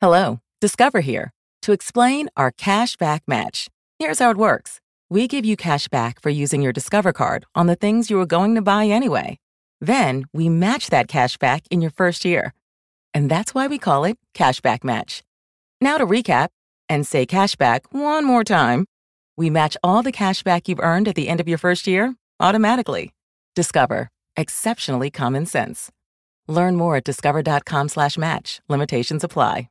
Hello, Discover here to explain our cash back match. Here's how it works. We give you cash back for using your Discover card on the things you were going to buy anyway. Then we match that cash back in your first year. And that's why we call it Cashback Match. Now to recap and say cashback one more time. We match all the cashback you've earned at the end of your first year automatically. Discover. Exceptionally common sense. Learn more at discover.com slash match. Limitations apply.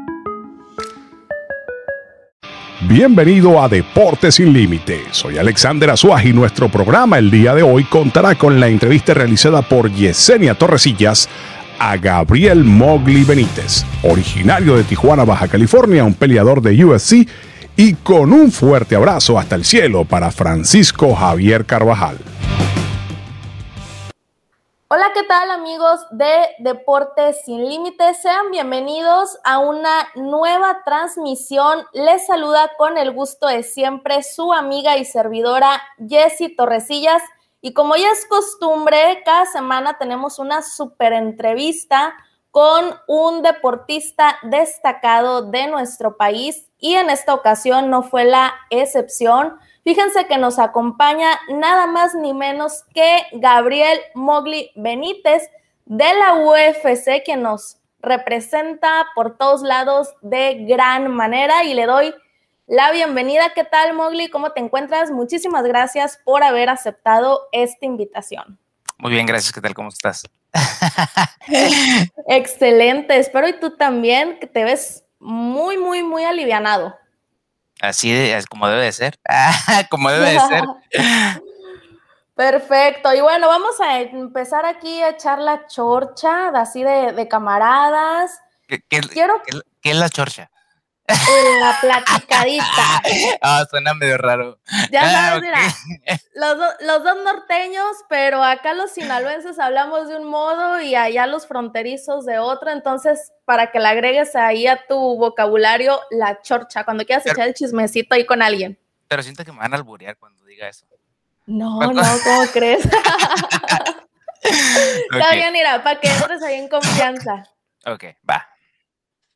Bienvenido a Deportes sin Límite. Soy Alexander Azuaj y nuestro programa el día de hoy contará con la entrevista realizada por Yesenia Torresillas a Gabriel Mogli Benítez, originario de Tijuana, Baja California, un peleador de UFC, y con un fuerte abrazo hasta el cielo para Francisco Javier Carvajal. Hola, ¿qué tal amigos de Deportes Sin Límites? Sean bienvenidos a una nueva transmisión. Les saluda con el gusto de siempre su amiga y servidora Jessie Torresillas. Y como ya es costumbre, cada semana tenemos una super entrevista con un deportista destacado de nuestro país y en esta ocasión no fue la excepción. Fíjense que nos acompaña nada más ni menos que Gabriel Mogli Benítez de la UFC, quien nos representa por todos lados de gran manera y le doy la bienvenida. ¿Qué tal, Mogli? ¿Cómo te encuentras? Muchísimas gracias por haber aceptado esta invitación. Muy bien, gracias. ¿Qué tal? ¿Cómo estás? Excelente. Espero y tú también, que te ves muy, muy, muy alivianado. Así es como debe de ser. como debe de ser. Perfecto. Y bueno, vamos a empezar aquí a echar la chorcha, así de, camaradas. ¿Qué, Quiero... ¿qué, es la chorcha? La platicadita. Ah, suena medio raro. Ya ah, sabes, mira, los, los, dos norteños, pero acá los sinaloenses hablamos de un modo y allá los fronterizos de otro. Entonces, para que le agregues ahí a tu vocabulario la chorcha, cuando quieras echar el chismecito ahí con alguien. Pero siento que me van a alburear cuando diga eso. No, no, ¿cómo crees? Está bien, mira, para que entres ahí en confianza. Ok, va.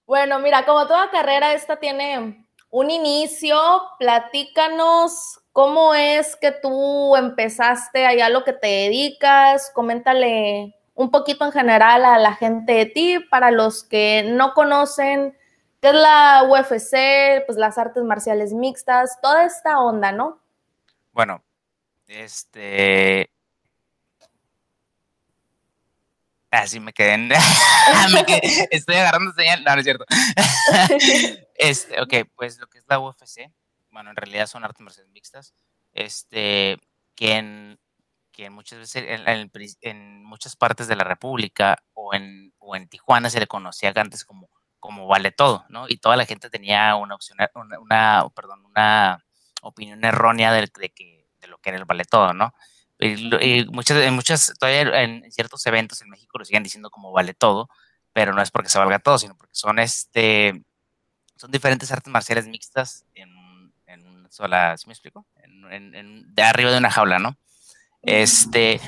Bueno, mira, como toda carrera, esta tiene un inicio. Platícanos cómo es que tú empezaste allá lo que te dedicas. Coméntale un poquito en general a la gente de ti, para los que no conocen qué es la UFC, pues las artes marciales mixtas, toda esta onda, ¿no? Bueno, este, Así me quedé, Estoy agarrando señal. No, no es cierto. este, ok, pues lo que es la UFC, bueno, en realidad son artes marciales mixtas. Este, que en, que muchas veces en, muchas partes de la República o en, o en Tijuana se le conocía antes como, como vale todo, ¿no? Y toda la gente tenía una opción, una, perdón, una opinión errónea de, de, que, de lo que era el vale todo, ¿no? Y, muchas, en muchas, todavía en ciertos eventos en México lo siguen diciendo como vale todo, pero no es porque se valga todo, sino porque son este, son diferentes artes marciales mixtas en, en una sola, ¿sí me explico? En, de arriba de una jaula, ¿no? Este,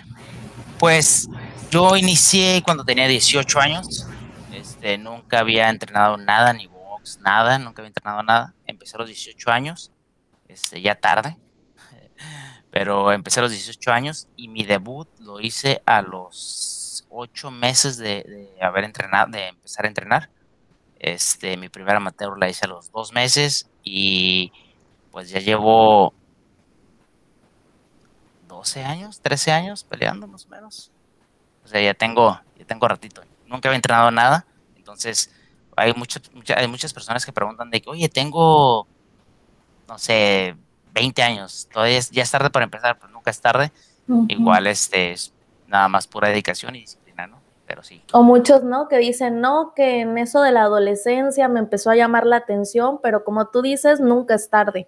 pues yo inicié cuando tenía 18 años, este, nunca había entrenado nada, ni box, nada, nunca había entrenado nada, empecé a los 18 años, este, ya tarde, pero empecé a los 18 años y mi debut lo hice a los 8 meses de, haber entrenado, de empezar a entrenar. Este, mi primera amateur la hice a los 2 meses y pues ya llevo 12 años, 13 años peleando más o menos. O sea, ya tengo, ya tengo ratito. Nunca había entrenado nada, entonces hay muchas, hay muchas personas que preguntan de que, oye, tengo, no sé, 20 años. Todavía es, ya es tarde para empezar, pero nunca es tarde. Igual este es nada más pura dedicación y disciplina, ¿no? pero sí. O muchos, ¿no? Que dicen, no, que en eso de la adolescencia me empezó a llamar la atención, pero como tú dices, nunca es tarde.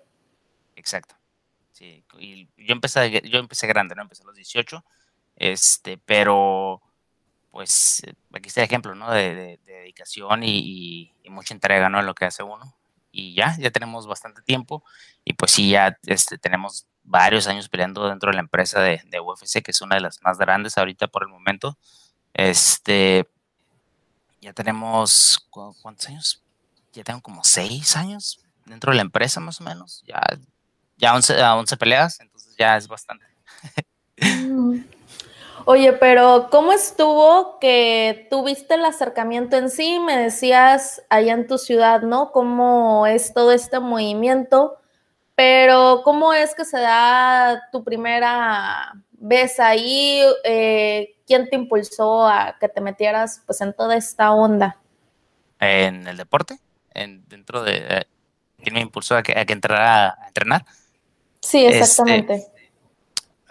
Exacto. Sí, y yo empecé, yo empecé grande, ¿no? Empecé a los 18, este, pero pues aquí está el ejemplo, ¿no? De, dedicación y, mucha entrega, ¿no? En lo que hace uno. Y ya, ya tenemos bastante tiempo y pues sí, ya este, tenemos varios años peleando dentro de la empresa de, de UFC, que es una de las más grandes ahorita por el momento. Este, ya tenemos, ¿cuántos años? Ya tengo como seis años dentro de la empresa más o menos. Ya, ya 11, 11 peleas, entonces ya es bastante. Oye, pero ¿cómo estuvo que tuviste el acercamiento en sí? Me decías allá en tu ciudad, ¿no? ¿Cómo es todo este movimiento? Pero ¿cómo es que se da tu primera vez ahí? Eh, ¿Quién te impulsó a que te metieras pues en toda esta onda? En el deporte, en, dentro de... Eh, ¿Quién me impulsó a que, a que entrara a entrenar? Sí, exactamente. Este,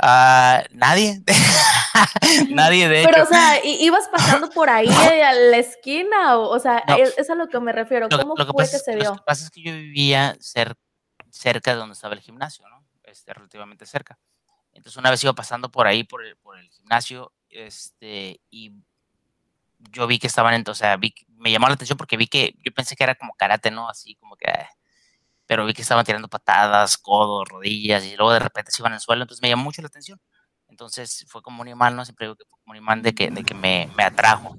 nadie. nadie, de hecho. Pero, o sea, ¿ibas pasando por ahí a la esquina? O, o sea, es, a lo que me refiero. ¿Cómo fue que, se dio? Lo que pasa es que yo vivía cerca de donde estaba el gimnasio, ¿no? Este, relativamente cerca. Entonces, una vez iba pasando por ahí, por el, por el gimnasio, este, y yo vi que estaban, en, o sea, vi, me llamó la atención porque vi que, yo pensé que era como karate, ¿no? Así como que, pero vi que estaban tirando patadas, codos, rodillas, y luego de repente se iban al suelo, entonces me llamó mucho la atención. Entonces fue como un imán, ¿no? Siempre digo que fue como un imán de que, de que me, me atrajo.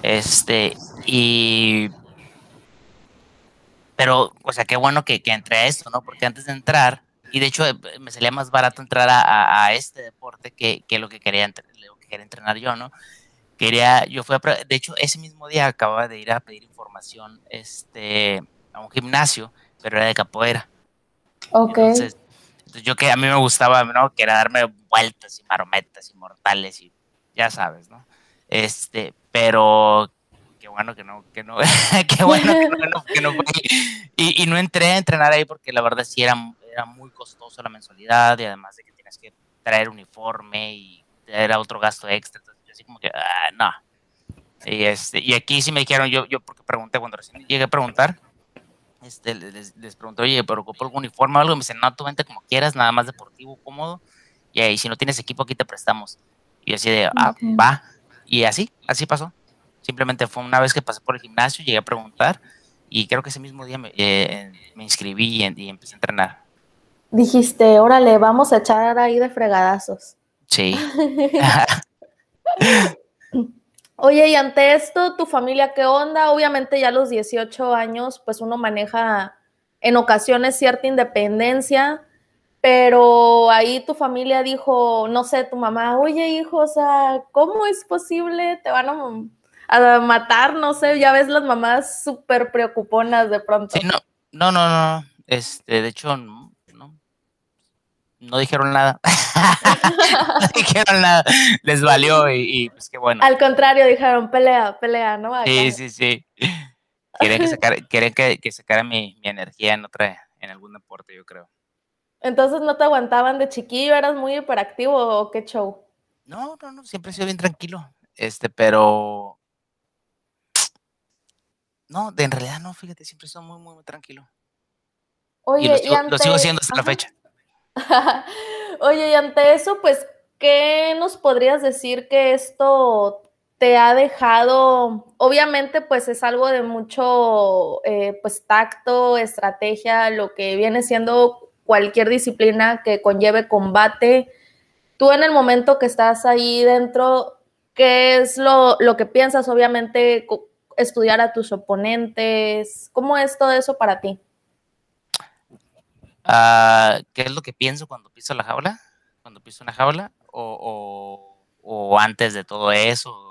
Este, y... Pero, o sea, qué bueno que, que entré a esto, ¿no? Porque antes de entrar, y de hecho me salía más barato entrar a, a este deporte que, que, lo que quería, lo que quería entrenar yo, ¿no? Quería, yo fui a, de hecho, ese mismo día acababa de ir a pedir información este, a un gimnasio pero era de capoeira. Ok. Entonces, yo que a mí me gustaba, ¿no? Que era darme vueltas y marometas y mortales y ya sabes, ¿no? Este, pero qué bueno que no, que no, qué bueno que no, que no fue. Y, y, no entré a entrenar ahí porque la verdad sí era, era muy costoso la mensualidad y además de que tienes que traer uniforme y era otro gasto extra. Entonces yo así como que, ah, no. Y, este, y aquí sí me dijeron, yo, yo porque pregunté, cuando recién llegué a preguntar, este, les, les pregunté, oye, ¿pero ocupo algún uniforme o algo? Y me dicen, no, tú vente como quieras, nada más deportivo, cómodo. Y ahí, si no tienes equipo, aquí te prestamos. Y así de, ah, va. Y así, así pasó. Simplemente fue una vez que pasé por el gimnasio, llegué a preguntar y creo que ese mismo día me, eh, me inscribí y, y, empecé a entrenar. Dijiste, órale, vamos a echar ahí de fregadazos. Sí. Oye, y ante esto, ¿tu familia qué onda? Obviamente ya a los 18 años, pues uno maneja en ocasiones cierta independencia, pero ahí tu familia dijo, no sé, tu mamá, oye hijo, o sea, ¿cómo es posible? Te van a, matar, no sé, ya ves las mamás súper preocuponas de pronto. Sí, no, no, no, no, este, de hecho, no dijeron nada. no dijeron nada. Les valió y, pues qué bueno. Al contrario, dijeron pelea, pelea, ¿no? Sí, sí, sí. Quieren que sacara, quieren que, que sacara mi, mi, energía en otra, en algún deporte, yo creo. Entonces no te aguantaban de chiquillo, eras muy hiperactivo o qué show? No, no, no, siempre he sido bien tranquilo. Este, pero. No, de en realidad no, fíjate, siempre he sido muy, muy, muy tranquilo. Oye, y lo sigo, lo sigo haciendo hasta la fecha. Oye, y ante eso, pues, ¿qué nos podrías decir que esto te ha dejado? Obviamente, pues es algo de mucho, eh, pues, tacto, estrategia, lo que viene siendo cualquier disciplina que conlleve combate. Tú en el momento que estás ahí dentro, ¿qué es lo, lo que piensas? Obviamente, estudiar a tus oponentes. ¿Cómo es todo eso para ti? Uh, ¿Qué es lo que pienso cuando piso la jaula? Cuando piso una jaula o, antes de todo eso.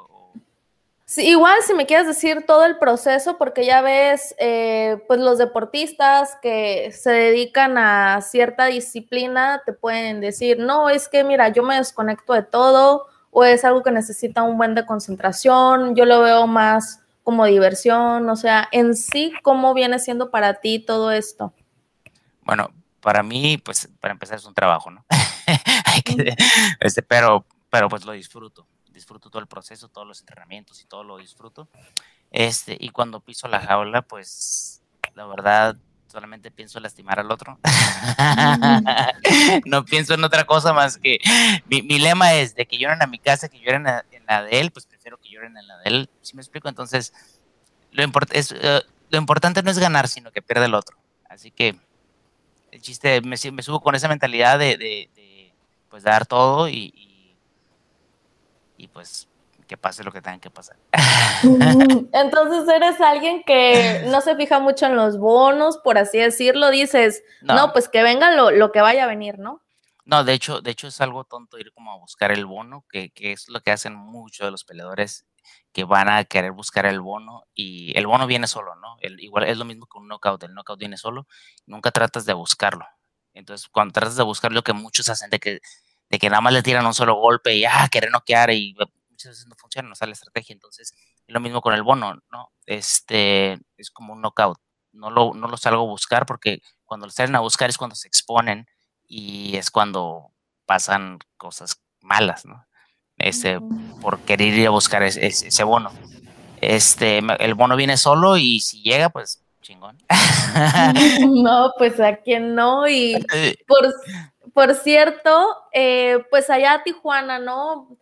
Sí, igual si me quieres decir todo el proceso, porque ya ves, eh, pues los deportistas que se dedican a cierta disciplina te pueden decir, no, es que mira, yo me desconecto de todo o es algo que necesita un buen de concentración, yo lo veo más como diversión, o sea, en sí, ¿cómo viene siendo para ti todo esto? Bueno, para mí, pues, para empezar es un trabajo, ¿no? este, pero, pero pues lo disfruto. disfruto todo el proceso, todos los entrenamientos y todo lo disfruto. Este, y cuando piso la jaula, pues la verdad solamente pienso lastimar al otro. no pienso en otra cosa más que mi, lema es de que lloren a mi casa, que lloren en la de él, pues prefiero que lloren en la de él. ¿Sí me explico? Entonces, lo, es, eh, lo importante no es ganar, sino que pierde el otro. Así que el chiste, me, me subo con esa mentalidad de, de, pues dar todo y, y, y pues que pase lo que tenga que pasar. Entonces eres alguien que no se fija mucho en los bonos, por así decirlo, dices, no, pues que venga lo, que vaya a venir, ¿no? No, de hecho, de hecho es algo tonto ir como a buscar el bono, que, es lo que hacen muchos de los peleadores que van a querer buscar el bono y el bono viene solo, ¿no? Igual es lo mismo que un knockout, el knockout viene solo, nunca tratas de buscarlo. Entonces, cuando tratas de buscar lo que muchos hacen de que, de que nada más le tiran un solo golpe y ah, querer noquear y muchas veces no funciona, no sale estrategia. Entonces, es lo mismo con el bono, ¿no? Este es como un knockout. No lo, no lo salgo a buscar porque cuando lo salen a buscar es cuando se exponen y es cuando pasan cosas malas, ¿no? Este, por querer ir a buscar ese, bono. Este, el bono viene solo y si llega, pues chingón. No, pues a quien no. Y por, por cierto, eh, pues allá Tijuana, ¿no?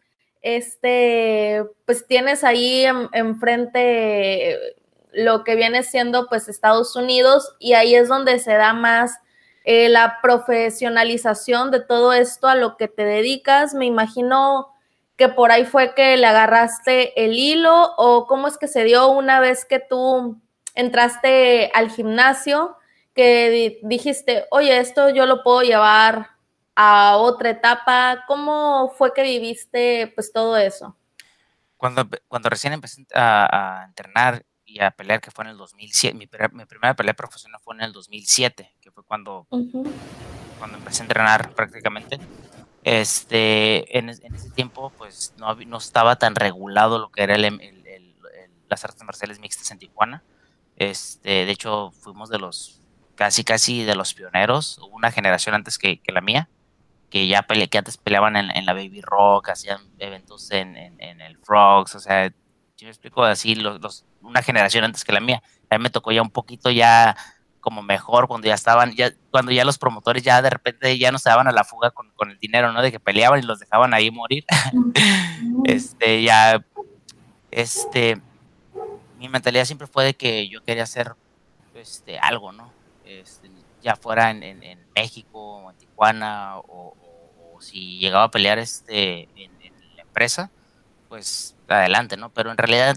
este, pues tienes ahí enfrente lo que viene siendo pues Estados Unidos y ahí es donde se da más eh, la profesionalización de todo esto a lo que te dedicas. Me imagino que por ahí fue que le agarraste el hilo o cómo es que se dio una vez que tú entraste al gimnasio que dijiste, oye, esto yo lo puedo llevar a otra etapa? ¿Cómo fue que viviste pues todo eso? Cuando, cuando recién empecé a, entrenar y a pelear, que fue en el 2007, mi, primera pelea profesional fue en el 2007, que fue cuando, cuando empecé a entrenar prácticamente. Este, en, ese tiempo pues no, no, estaba tan regulado lo que era las artes marciales mixtas en Tijuana. Este, de hecho, fuimos de los casi casi de los pioneros, hubo una generación antes que, la mía que ya pele, que antes peleaban en, la Baby Rock, hacían eventos en, el Frogs, o sea, yo me explico así, los, una generación antes que la mía. A mí me tocó ya un poquito ya como mejor cuando ya estaban, ya, cuando ya los promotores ya de repente ya no se daban a la fuga con, el dinero, ¿no? De que peleaban y los dejaban ahí morir. este, ya, este, mi mentalidad siempre fue de que yo quería hacer, este, algo, ¿no? Este, ya fuera en, en, México, o en Tijuana, o, si llegaba a pelear este en, la empresa, pues adelante, ¿no? Pero en realidad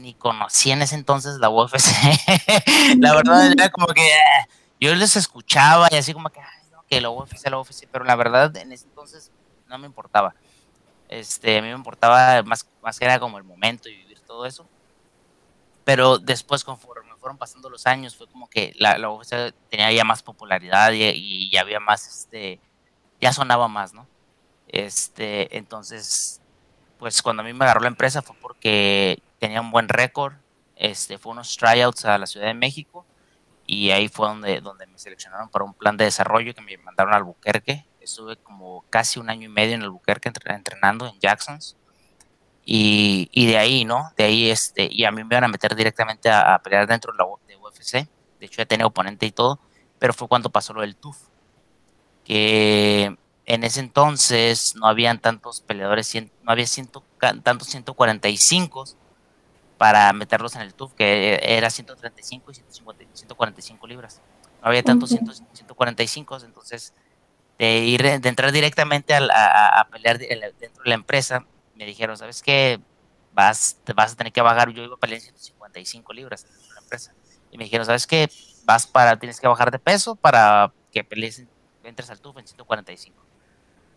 ni conocía en ese entonces la UFC. la verdad era como que ah, yo les escuchaba y así como que, que la UFC, la UFC, pero la verdad en ese entonces no me importaba. Este, a mí me importaba más, más que era como el momento y vivir todo eso. Pero después, conforme fueron pasando los años, fue como que la, la UFC tenía ya más popularidad y, ya había más, este, ya sonaba más, ¿no? Este, entonces, pues cuando a mí me agarró la empresa fue porque tenía un buen récord, este, fue unos tryouts a la Ciudad de México y ahí fue donde, donde me seleccionaron para un plan de desarrollo que me mandaron al Albuquerque. Estuve como casi un año y medio en el Albuquerque entrenando en Jacksons. Y, y, de ahí, ¿no? De ahí, este, y a mí me iban a meter directamente a, pelear dentro de la de UFC. De hecho, ya tenía oponente y todo, pero fue cuando pasó lo del TUF. Que en ese entonces no habían tantos peleadores, no había ciento, tantos 145 para meterlos en el TUF, que era 135 y 145 libras. No había tantos 145, entonces de ir de entrar directamente a, a pelear dentro de la empresa me dijeron, ¿sabes qué? Vas, te vas a tener que bajar, yo iba a pelear 155 libras en la empresa. Y me dijeron, ¿sabes qué? Vas para, tienes que bajar de peso para que pelees, entres al TUF en 145.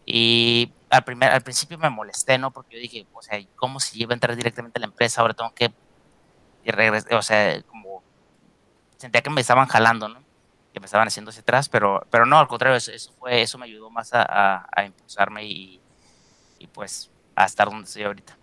Y al, primer, al principio me molesté, ¿no? Porque yo dije, o sea, ¿cómo si iba a entrar directamente a la empresa? Ahora tengo que regresar, o sea, como sentía que me estaban jalando, ¿no? Que me estaban haciendo hacia atrás, pero, pero no, al contrario, eso, fue, eso me ayudó más a, a, impulsarme y, y, pues a estar donde estoy ahorita.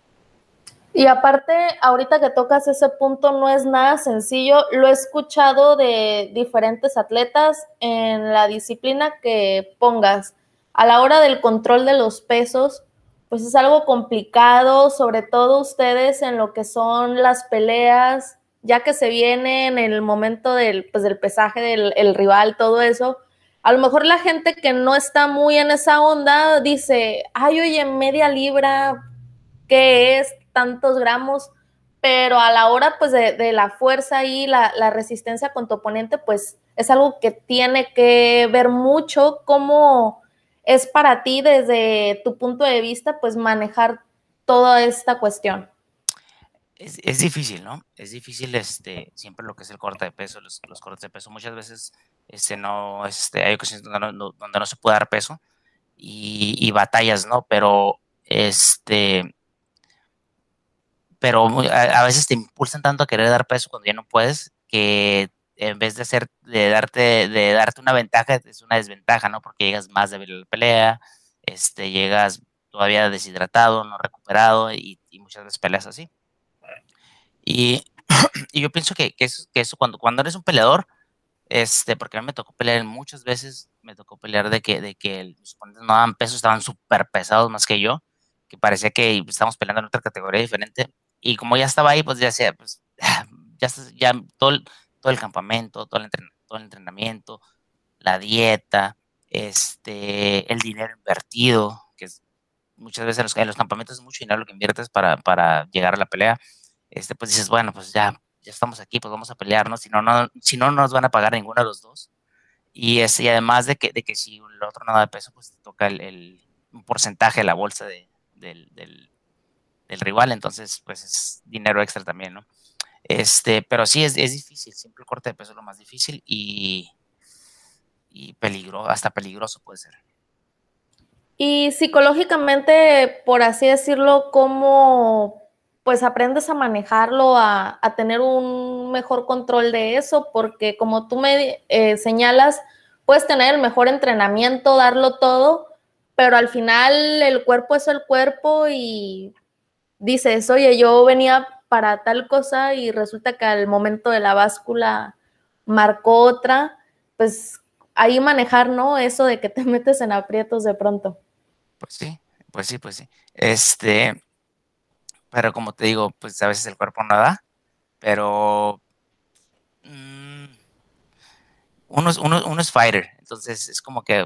Y aparte, ahorita que tocas ese punto, no es nada sencillo. Lo he escuchado de diferentes atletas en la disciplina que pongas. A la hora del control de los pesos, pues es algo complicado, sobre todo ustedes en lo que son las peleas, ya que se viene en el momento del, pues, del pesaje del rival, todo eso. A lo mejor la gente que no está muy en esa onda dice, ay, oye, media libra, ¿qué es? Tantos gramos, pero a la hora pues de, la fuerza y la, la, resistencia con tu oponente, pues es algo que tiene que ver mucho cómo es para ti desde tu punto de vista, pues manejar toda esta cuestión? Es, difícil, ¿no? Es difícil este, siempre lo que es el corte de peso, los, cortes de peso. Muchas veces este, no, este, hay ocasiones donde no, donde no se puede dar peso y, batallas, ¿no? Pero este pero a, veces te impulsan tanto a querer dar peso cuando ya no puedes que en vez de hacer, de darte, de darte una ventaja, es una desventaja, ¿no? Porque llegas más débil a la pelea, este, llegas todavía deshidratado, no recuperado y, muchas veces peleas así. Y, yo pienso que, que, eso, que eso cuando, cuando eres un peleador, este, porque a mí me tocó pelear muchas veces, me tocó pelear de que, de que los oponentes no daban peso, estaban súper pesados más que yo, que parecía que estábamos peleando en otra categoría diferente. Y como ya estaba ahí, pues ya decía, pues ya, ya todo, todo el campamento, todo el, todo el entrenamiento, la dieta, este, el dinero invertido, que es, muchas veces en los, en los, campamentos es mucho dinero lo que inviertes para, para, llegar a la pelea, este, pues dices, bueno, pues ya, ya estamos aquí, pues vamos a pelearnos, si no, no, si no, no nos van a pagar ninguno de los dos. Y, es, y además de que, de que si el otro no da peso, pues te toca el, el un porcentaje de la bolsa de, del, del, del, rival, entonces pues es dinero extra también, ¿no? Este, pero sí es, es difícil, siempre el corte de peso es lo más difícil y, y peligro, hasta peligroso puede ser. Y psicológicamente, por así decirlo, ¿cómo pues aprendes a manejarlo, a, a tener un mejor control de eso? Porque como tú me eh, señalas, puedes tener el mejor entrenamiento, darlo todo, pero al final el cuerpo es el cuerpo y dices, oye, yo venía para tal cosa y resulta que al momento de la báscula marcó otra, pues ahí manejar, ¿no? Eso de que te metes en aprietos de pronto. Pues sí, pues sí, pues sí. Este, pero como te digo, pues a veces el cuerpo no da, pero mm, uno, es, uno, es fighter, entonces es como que,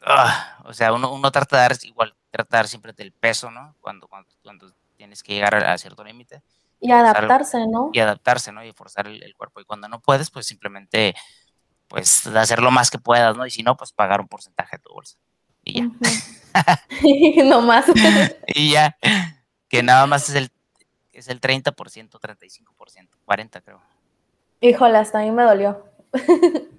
ah, o sea, uno, uno trata de dar igual, trata de dar siempre del peso, ¿no? Cuando, cuando, cuando tienes que llegar a, cierto límite. Y adaptarse, ¿no? Y adaptarse, ¿no? Y forzar el, cuerpo. Y cuando no puedes, pues simplemente, pues, hacer lo más que puedas, ¿no? Y si no, pues pagar un porcentaje de tu bolsa. Y ya. no más. y ya. Que nada más es el, es el 30%, 35%, 40% creo. Híjole, hasta a mí me dolió.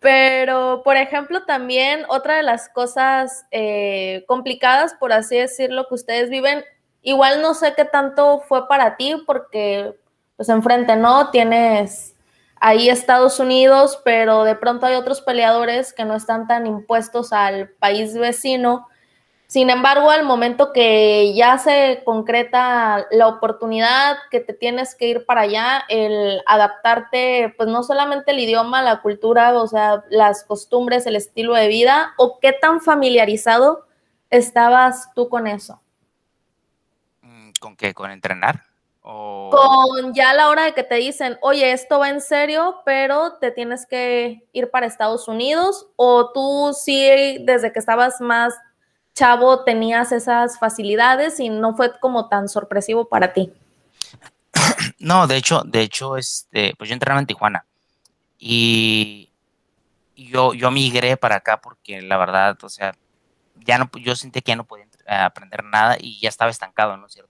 Pero, por ejemplo, también otra de las cosas eh, complicadas, por así decirlo, que ustedes viven Igual no sé qué tanto fue para ti porque pues enfrente, ¿no? Tienes ahí Estados Unidos, pero de pronto hay otros peleadores que no están tan impuestos al país vecino. Sin embargo, al momento que ya se concreta la oportunidad que te tienes que ir para allá, el adaptarte, pues no solamente el idioma, la cultura, o sea, las costumbres, el estilo de vida, o qué tan familiarizado estabas tú con eso. ¿Con qué? ¿Con entrenar? Con ya la hora de que te dicen, oye, esto va en serio, pero te tienes que ir para Estados Unidos, o tú sí, desde que estabas más chavo, tenías esas facilidades y no fue como tan sorpresivo para ti. No, de hecho, de hecho, este, pues yo entrenaba en Tijuana y yo, yo migré para acá porque la verdad, o sea, ya no, yo sentí que ya no podía aprender nada y ya estaba estancado en un cierto ¿no?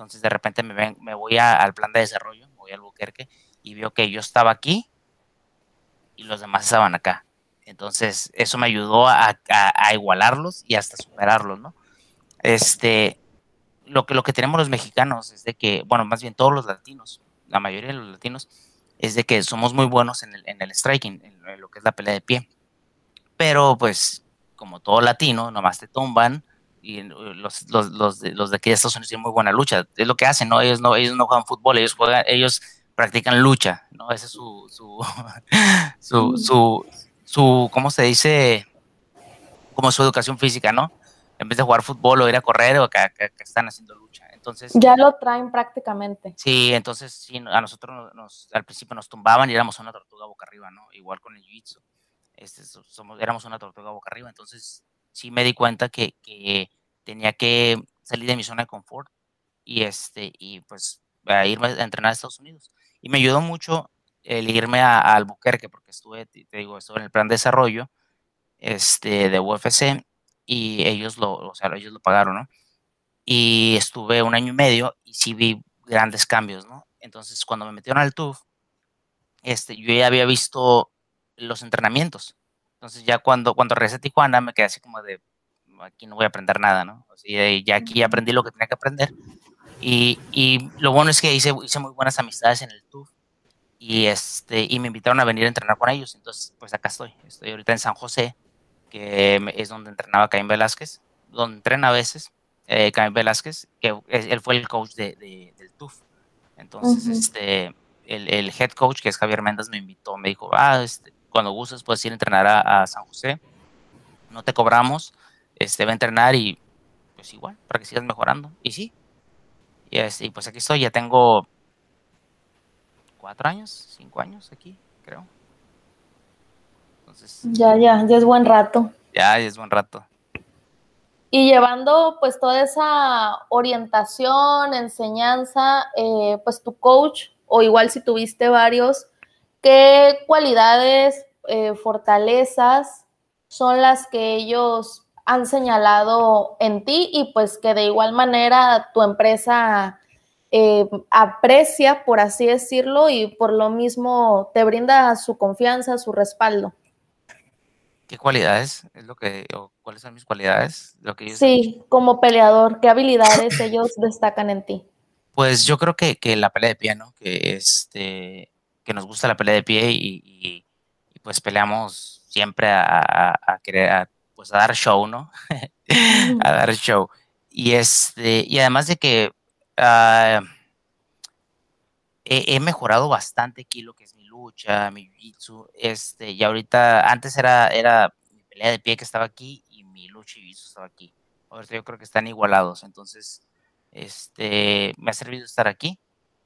Entonces de repente me, ven, me voy al plan de desarrollo, me voy al Buquerque y veo que yo estaba aquí y los demás estaban acá. Entonces eso me ayudó a, igualarlos y hasta superarlos, ¿no? Este, lo que, lo que tenemos los mexicanos es de que, bueno, más bien todos los latinos, la mayoría de los latinos, es de que somos muy buenos en el, en el striking, en lo que es la pelea de pie. Pero pues, como todo latino, nomás te tumban, y los, los, los, de, los de aquí de Estados Unidos tienen muy buena lucha. Es lo que hacen, ¿no? Ellos no, ellos no juegan fútbol, ellos juegan, ellos practican lucha, ¿no? Ese es su, su, su, su, su ¿cómo se dice? Como su educación física, ¿no? en vez de jugar fútbol o ir a correr o que, están haciendo lucha. Entonces, ya lo traen prácticamente. Sí, entonces sí, a nosotros nos, al principio nos tumbaban y éramos una tortuga boca arriba, ¿no? Igual con el jiu-jitsu. Este, somos, éramos una tortuga boca arriba, entonces sí me di cuenta que, tenía que salir de mi zona de confort y, este, y pues irme a entrenar a Estados Unidos. Y me ayudó mucho el irme a, a Albuquerque, porque estuve, te digo, estuve en el plan de desarrollo este, de UFC y ellos lo, o sea, ellos lo pagaron, ¿no? Y estuve un año y medio y sí vi grandes cambios, ¿no? Entonces, cuando me metieron al TUF, este, yo ya había visto los entrenamientos. Entonces, ya cuando, cuando regresé a Tijuana, me quedé así como de, aquí no voy a aprender nada, ¿no? O sea, ya aquí aprendí lo que tenía que aprender. Y, y lo bueno es que hice, hice muy buenas amistades en el TUF y este y me invitaron a venir a entrenar con ellos entonces pues acá estoy estoy ahorita en San José que es donde entrenaba Caín Velázquez, donde entrena a veces eh, Caín Velázquez, que él fue el coach de, del TUF. Entonces, este, el, head coach, que es Javier Méndez, me invitó, me dijo, ah, este, cuando gustes puedes ir a entrenar a, San José, no te cobramos, este, va a entrenar y pues igual, para que sigas mejorando. Y sí, y, este, y pues aquí estoy, ya tengo cuatro años, cinco años aquí, creo ya, ya, ya es buen rato. Ya, ya es buen rato. Y llevando pues toda esa orientación, enseñanza, eh, pues tu coach, o igual si tuviste varios, ¿qué cualidades, eh, fortalezas son las que ellos han señalado en ti y pues que de igual manera tu empresa eh, aprecia, por así decirlo, y por lo mismo te brinda su confianza, su respaldo? ¿Qué cualidades es lo que, o cuáles son mis cualidades? Lo que sí, como peleador, ¿qué habilidades ellos destacan en ti? Pues yo creo que, que, la pelea de pie, ¿no? Que, este, que nos gusta la pelea de pie y, pues peleamos siempre a, querer, pues a dar show, ¿no? a dar show. Y, este, y además de que ah, he, he, mejorado bastante aquí lo que es lucha, mi jiu-jitsu, este, y ahorita, antes era, era mi pelea de pie que estaba aquí y mi lucha y jiu-jitsu estaba aquí. Ahorita yo creo que están igualados, entonces, este, me ha servido estar aquí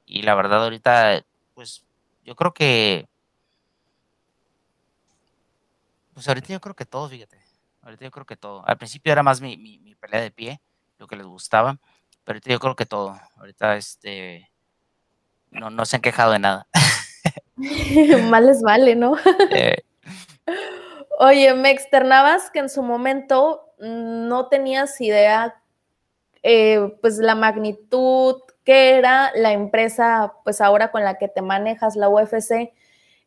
y la verdad ahorita, pues, yo creo que, pues ahorita yo creo que todo, fíjate, ahorita yo creo que todo. Al principio era más mi, mi, mi pelea de pie, lo que les gustaba, pero ahorita yo creo que todo. Ahorita, este, no, no se han quejado de nada. Mal les vale, ¿no? Eh. Oye, me externabas que en su momento no tenías idea, eh, pues la magnitud, que era la empresa, pues ahora con la que te manejas, la UFC.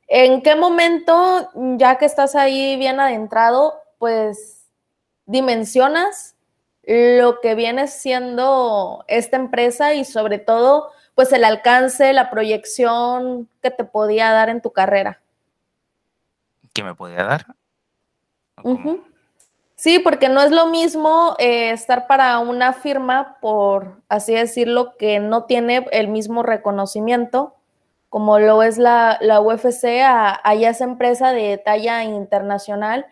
¿En qué momento, ya que estás ahí bien adentrado, pues dimensionas lo que viene siendo esta empresa y sobre todo pues el alcance, la proyección que te podía dar en tu carrera. ¿Qué me podía dar? Sí, porque no es lo mismo eh, estar para una firma, por así decirlo, que no tiene el mismo reconocimiento, como lo es la, la UFC, a, a esa empresa de talla internacional.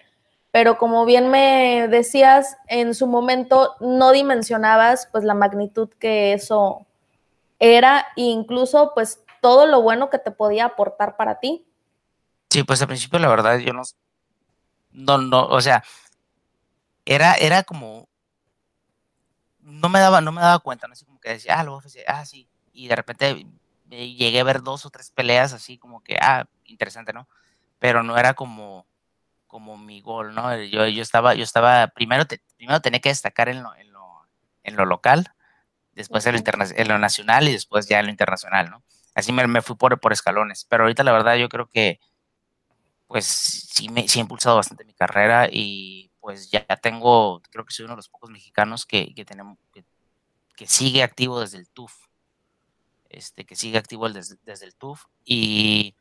Pero como bien me decías, en su momento no dimensionabas pues la magnitud que eso era incluso pues todo lo bueno que te podía aportar para ti. Sí, pues al principio la verdad yo no, no, no, o sea, era, era como, no me daba, no me daba cuenta, no así como que decía, ah, lo voy a ah, sí, y de repente llegué a ver dos o tres peleas así como que, ah, interesante, ¿no? Pero no era como, como mi gol, ¿no? Yo, yo estaba, yo estaba, primero, primero tenía que destacar en lo, en lo, en lo local, después en, lo nacional y después ya en lo internacional, ¿no? Así me, me fui por, por escalones, pero ahorita la verdad yo creo que pues sí, me, sí he impulsado bastante mi carrera y pues ya tengo, creo que soy uno de los pocos mexicanos que, que tenemos, que, sigue activo desde el TUF, este, que sigue activo desde, desde el TUF y,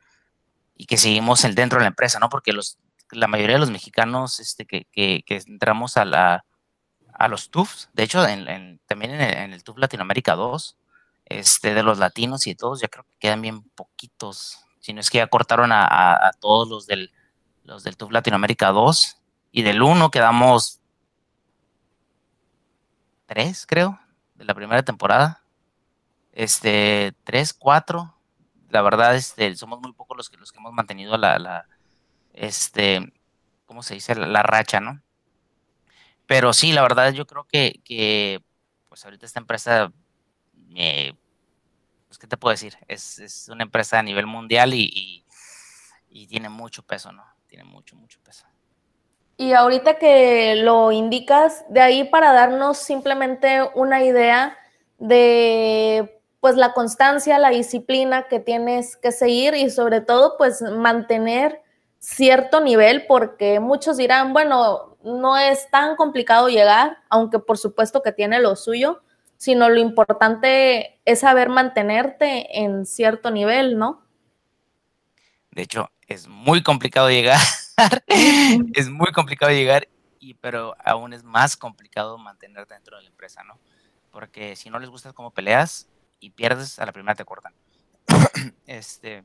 y, que seguimos el, dentro de la empresa, ¿no? Porque los, la mayoría de los mexicanos este, que, que, que entramos a la, a los TUFs. De hecho, en, también en el, TUF Latinoamérica 2, este, de los latinos y de todos, ya creo que quedan bien poquitos. Si no es que ya cortaron a, todos los del, los del TUF Latinoamérica 2 y del 1 quedamos tres, creo, de la primera temporada. Este, tres, cuatro. La verdad, este, somos muy pocos los que, los que hemos mantenido la, la este, ¿cómo se dice? La, racha, ¿no? Pero sí, la verdad, yo creo que, pues ahorita esta empresa, pues, ¿qué te puedo decir? Es, es una empresa a nivel mundial y, y tiene mucho peso, ¿no? Tiene mucho, mucho peso. Y ahorita que lo indicas, de ahí para darnos simplemente una idea de pues la constancia, la disciplina que tienes que seguir y sobre todo pues mantener cierto nivel porque muchos dirán, bueno, no es tan complicado llegar, aunque por supuesto que tiene lo suyo, sino lo importante es saber mantenerte en cierto nivel, ¿no? De hecho, es muy complicado llegar, es muy complicado llegar, y, pero aún es más complicado mantenerte dentro de la empresa, ¿no? Porque si no les gusta cómo peleas y pierdes, a la primera te cortan. este,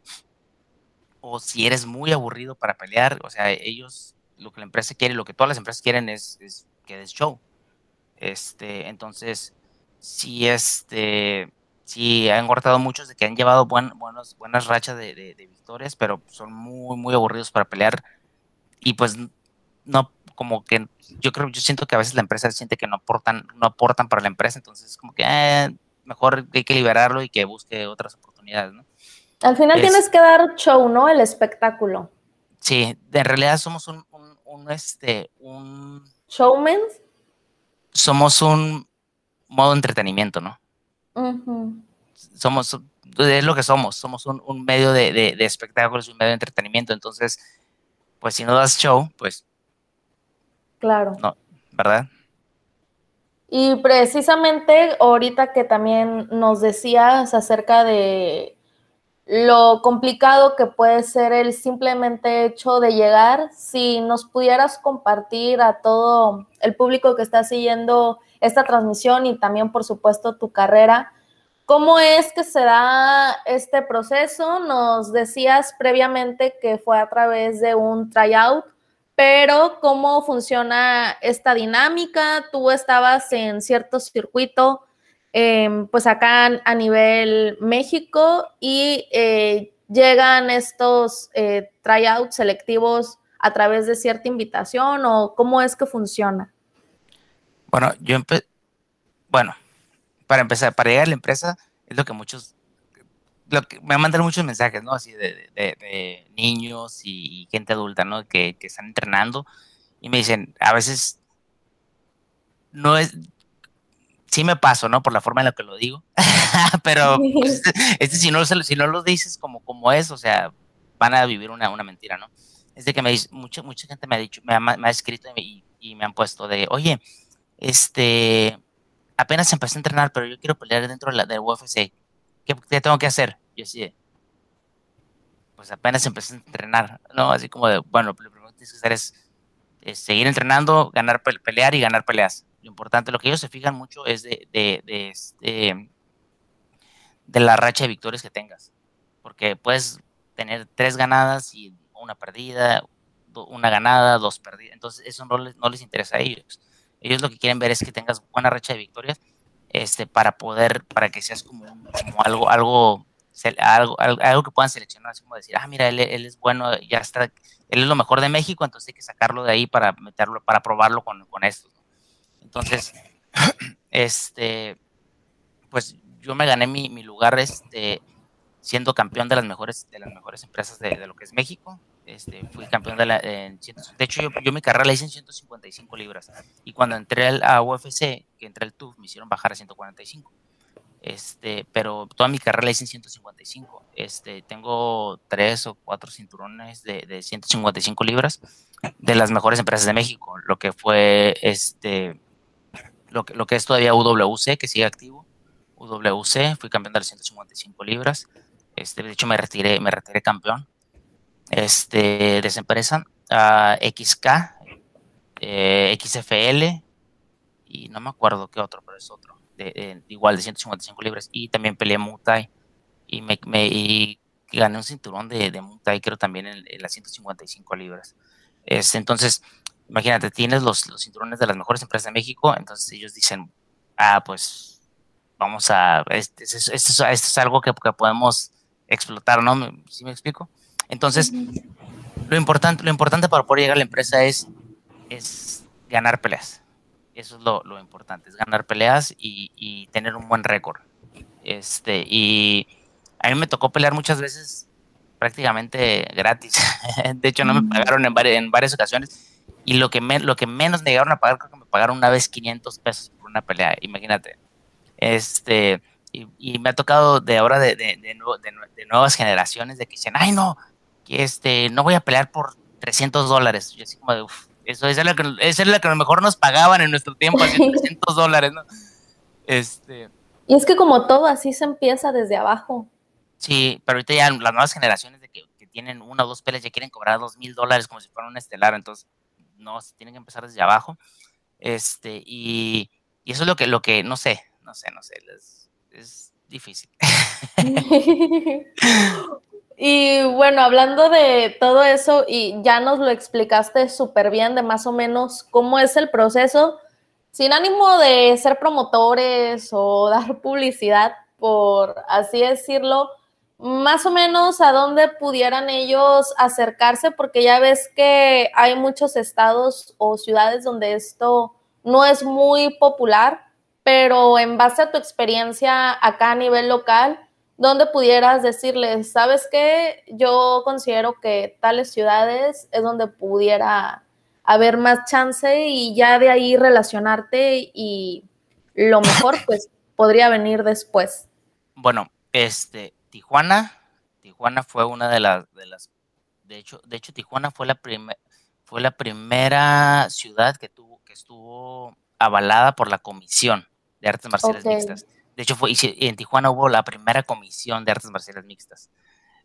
o si eres muy aburrido para pelear, o sea, ellos, lo que la empresa quiere, lo que todas las empresas quieren es, que des show. Este, entonces, si este, sí han cortado muchos de que han llevado buenos, buenas rachas de, victorias, pero son muy, muy aburridos para pelear. Y pues no, como que yo creo, yo siento que a veces la empresa siente que no aportan, no aportan para la empresa, entonces como que eh, mejor hay que liberarlo y que busque otras oportunidades, ¿no? Al final tienes que dar show, ¿no? El espectáculo. Sí, en realidad somos un, un, este, un... ¿Showman? Somos un modo de entretenimiento, ¿no? Somos, es lo que somos, somos un, medio de, de, espectáculos, un medio de entretenimiento. Entonces, pues si no das show, pues. Claro. No, ¿verdad? Y precisamente ahorita que también nos decías acerca de lo complicado que puede ser el simplemente hecho de llegar, si nos pudieras compartir a todo el público que está siguiendo esta transmisión y también, por supuesto, tu carrera. ¿Cómo es que se da este proceso? Nos decías previamente que fue a través de un tryout, pero ¿cómo funciona esta dinámica? Tú estabas en cierto circuito, em, pues acá a nivel México y eh, llegan estos eh, tryouts selectivos a través de cierta invitación o cómo es que funciona? Bueno, yo bueno, para empezar, para llegar a la empresa, es lo que muchos, lo que me mandan muchos mensajes, ¿no? Así de, niños y, gente adulta, ¿no? Que, están entrenando y me dicen, a veces no es, sí me paso, ¿no? Por la forma en la que lo digo, pero pues, este, si, no, si no lo dices como, como es, o sea, van a vivir una, una mentira, ¿no? Es de que me dice, mucha, mucha gente me ha dicho, me ha, me ha escrito y, y, me han puesto de, oye, este, apenas empecé a entrenar, pero yo quiero pelear dentro de la, del UFC. ¿Qué, tengo que hacer? Yo sí, pues apenas empecé a entrenar, ¿no? Así como de, bueno, lo primero que tienes que hacer es, seguir entrenando, ganar, pelear y ganar peleas. Lo importante, lo que ellos se fijan mucho es de, de, de, este, de la racha de victorias que tengas. Porque puedes tener tres ganadas y una perdida, una ganada, dos perdidas. Entonces, eso no les, no les interesa a ellos ellos lo que quieren ver es que tengas buena racha de victorias este, para poder, para que seas como, algo, algo, algo, algo, que puedan seleccionar, así como decir, ah, mira, él, es bueno, ya está, él es lo mejor de México, entonces hay que sacarlo de ahí para meterlo, para probarlo con, con esto. Entonces, este, pues yo me gané mi, mi lugar, este, siendo campeón de las mejores, de las mejores empresas de lo que es México, este, fui campeón de la... de hecho, yo, mi carrera la hice en 155 libras. Y cuando entré al, UFC, que entré al TUF, me hicieron bajar a 145. Este, pero toda mi carrera la hice en 155. Este, tengo tres o cuatro cinturones de, de 155 libras de las mejores empresas de México. Lo que fue este, lo que, lo que es todavía UWC, que sigue activo. UWC, fui campeón de las 155 libras. Este, de hecho, me retiré, me retiré campeón este, de esa XK, eh, XFL y no me acuerdo qué otro, pero es otro, de, igual de 155 libras. Y también peleé Muay y, me, y gané un cinturón de, de creo también en, las 155 libras. Este, entonces, imagínate, tienes los, los cinturones de las mejores empresas de México, entonces ellos dicen, ah, pues vamos a, esto, es algo que, podemos explotar, ¿no? ¿Sí me explico? Entonces, lo, importante, lo importante para poder llegar a la empresa es, es ganar peleas. Eso es lo, importante, es ganar peleas y, y tener un buen récord. Este, y a mí me tocó pelear muchas veces prácticamente gratis. de hecho, no me pagaron en, varias, en varias ocasiones. Y lo que, me, lo que menos me llegaron a pagar, creo que me pagaron una vez 500 pesos por una pelea, imagínate. Este, y, me ha tocado de ahora de, de, de, nuevas generaciones de que dicen, ay no, este, no voy a pelear por 300 dólares. Yo así como de, uff, eso, es lo que, eso es lo que a lo mejor nos pagaban en nuestro tiempo, 300 dólares, ¿no? Este, y es que como todo, así se empieza desde abajo. Sí, pero ahorita ya las nuevas generaciones de que, tienen una o dos peleas ya quieren cobrar dos mil dólares como si fuera un estelar, entonces no, se tienen que empezar desde abajo. Este, y, eso es lo que, lo que, no sé, no sé, no sé, es, difícil. y bueno, hablando de todo eso, y ya nos lo explicaste súper bien de más o menos cómo es el proceso, sin ánimo de ser promotores o dar publicidad, por así decirlo, más o menos a dónde pudieran ellos acercarse, porque ya ves que hay muchos estados o ciudades donde esto no es muy popular, pero en base a tu experiencia acá a nivel local, ¿dónde pudieras decirles, sabes qué? Yo considero que tales ciudades es donde pudiera haber más chance y ya de ahí relacionarte y lo mejor pues podría venir después. Bueno, este, Tijuana, Tijuana fue una de las, de las, de hecho, de hecho Tijuana fue la primera, fue la primera ciudad que tuvo, que estuvo avalada por la Comisión de Artes Marciales Mixtas. De hecho, fue, en Tijuana hubo la primera comisión de artes marciales mixtas.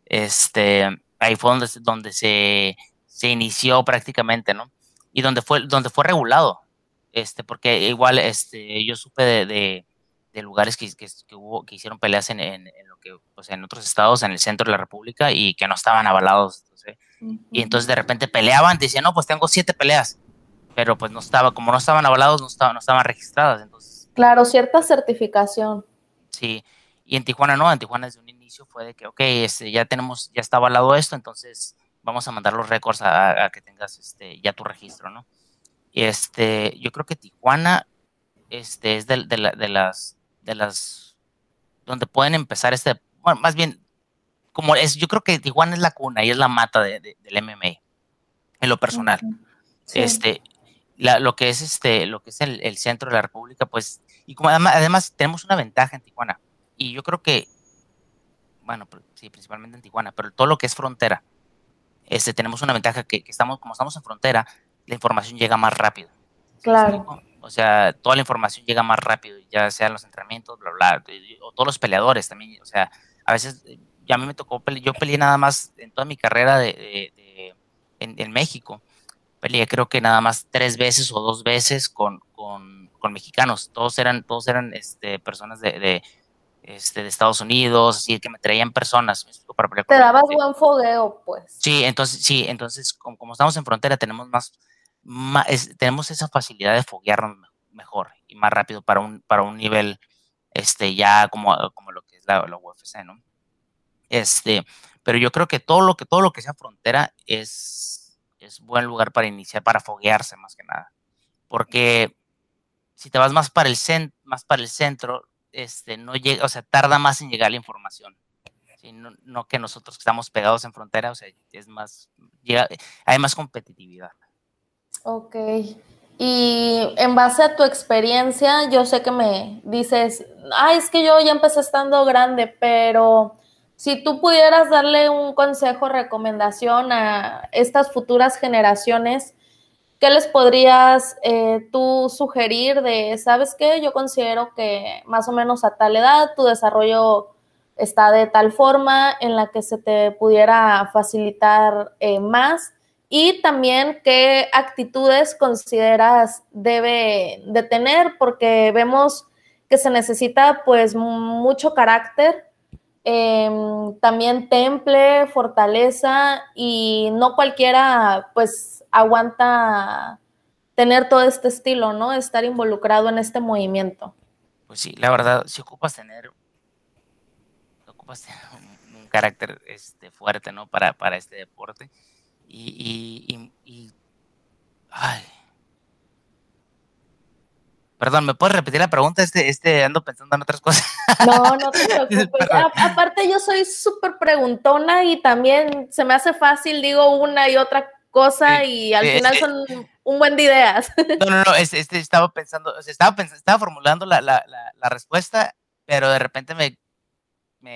Este, ahí fue donde, donde se, se inició prácticamente, ¿no? Y donde fue, donde fue regulado. Este, porque igual, este, yo supe de, de, lugares que, que, hubo, que hicieron peleas en, en, pues, en otros estados, en el centro de la República, y que no estaban avalados. Y entonces de repente peleaban, decían, no, pues tengo siete peleas, pero pues no estaba, como no estaban avalados, no, estaban, no estaban registradas. Entonces, claro, cierta certificación. Sí, y en Tijuana no, en Tijuana desde un inicio fue de que, ok, este, ya tenemos, ya está avalado esto, entonces vamos a mandar los récords a, que tengas este, ya tu registro, ¿no? Y este, yo creo que Tijuana este, es de, de, de las, de las donde pueden empezar este, bueno, más bien, como es, yo creo que Tijuana es la cuna y es la mata de, del MMA, en lo personal. Este, lo que es este, lo que es el, centro de la República, pues, y como además, tenemos una ventaja en Tijuana, y yo creo que, bueno, sí, principalmente en Tijuana, pero todo lo que es frontera, este, tenemos una ventaja que, estamos, como estamos en frontera, la información llega más rápido. Claro. O sea, toda la información llega más rápido, ya sean los entrenamientos, bla, bla, o todos los peleadores también. O sea, a veces, ya a mí me tocó, yo peleé nada más en toda mi carrera de, en, México. Peleé creo que nada más tres veces o dos veces con, con, mexicanos. Todos eran, todos eran este, personas de, este, de Estados Unidos, así que me traían personas para pelear. Te dabas buen fogueo, pues. Sí, entonces, sí, entonces, como, como estamos en frontera, tenemos más tenemos esa facilidad de foguearnos mejor y más rápido para un, para un nivel este, ya como, como lo que es la, UFC, ¿no? Este, pero yo creo que todo lo que, todo lo que sea frontera es, es buen lugar para iniciar, para foguearse más que nada. Porque si te vas más para el, más para el centro, este, no llega, o sea, tarda más en llegar la información. No, no, que nosotros que estamos pegados en frontera, o sea, es más, hay más competitividad. Ok. Y en base a tu experiencia, yo sé que me dices, ay, es que yo ya empecé estando grande, pero si tú pudieras darle un consejo, recomendación a estas futuras generaciones, ¿qué les podrías eh, tú sugerir de, sabes qué? Yo considero que más o menos a tal edad tu desarrollo está de tal forma en la que se te pudiera facilitar eh, más y también qué actitudes consideras debe de tener, porque vemos que se necesita pues mucho carácter, em, también temple, fortaleza y no cualquiera pues aguanta tener todo este estilo, ¿no? Estar involucrado en este movimiento. Pues sí, la verdad, si ocupas tener, un, carácter este, fuerte, ¿no? Para, para este deporte. Y, y, y, ay. Perdón, ¿me puedes repetir la pregunta? Este, este ando pensando en otras cosas. No, no te preocupes. aparte, yo soy súper preguntona y también se me hace fácil, digo una y otra cosa y al final son un buen de ideas. No, no, no, este, estaba pensando, estaba, estaba formulando la, la, la, respuesta, pero de repente me...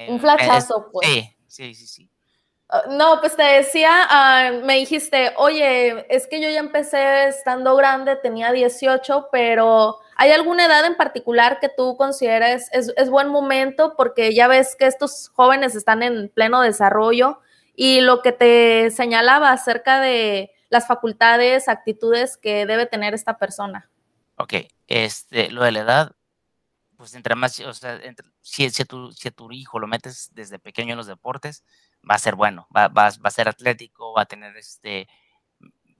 un flachazo, pues. Sí, sí, sí, sí. Ah, no, pues te decía, ah, me dijiste, oye, es que yo ya empecé estando grande, tenía 18, pero ¿hay alguna edad en particular que tú consideres es, buen momento? Porque ya ves que estos jóvenes están en pleno desarrollo y lo que te señalaba acerca de las facultades, actitudes que debe tener esta persona. Ok, este, lo de la edad, pues entre más, o sea, si, si, tu, si tu hijo lo metes desde pequeño en los deportes, va a ser bueno, va, va, va a ser atlético, va a tener este,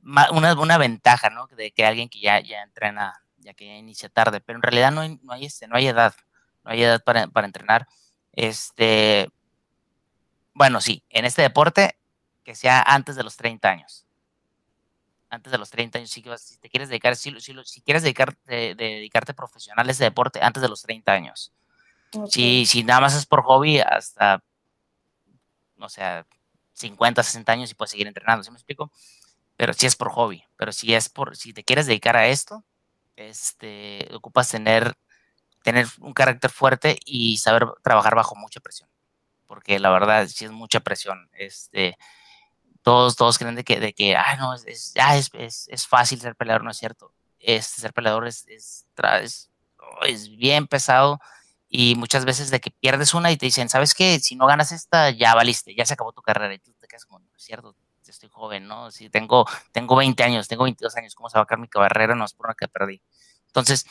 una, una, ventaja, ¿no? De que alguien que ya, ya entrena, ya que ya inicia tarde, pero en realidad no hay, no hay, este, no hay edad, no hay edad para, para entrenar. Este, bueno, sí, en este deporte, que sea antes de los 30 años antes de los 30 años, si, te quieres dedicar, si, si, quieres dedicarte, dedicarte profesional a ese deporte, antes de los 30 años. Si, si nada más es por hobby, hasta, no sé, 50, 60 años y puedes seguir entrenando, ¿sí me explico? Pero si es por hobby, pero si es por, si te quieres dedicar a esto, este, ocupas tener, tener un carácter fuerte y saber trabajar bajo mucha presión, porque la verdad, si es mucha presión, este, todos, todos creen de que, de que ah, no, es, es, es, es, fácil ser peleador, no es cierto. Este, ser peleador es, es, es, bien pesado y muchas veces de que pierdes una y te dicen, ¿sabes qué? Si no ganas esta, ya valiste, ya se acabó tu carrera y tú te quedas como, no es cierto, estoy joven, ¿no? Si tengo, tengo 20 años, tengo 22 años, ¿cómo se va a acabar mi carrera? No es por una que perdí. Entonces,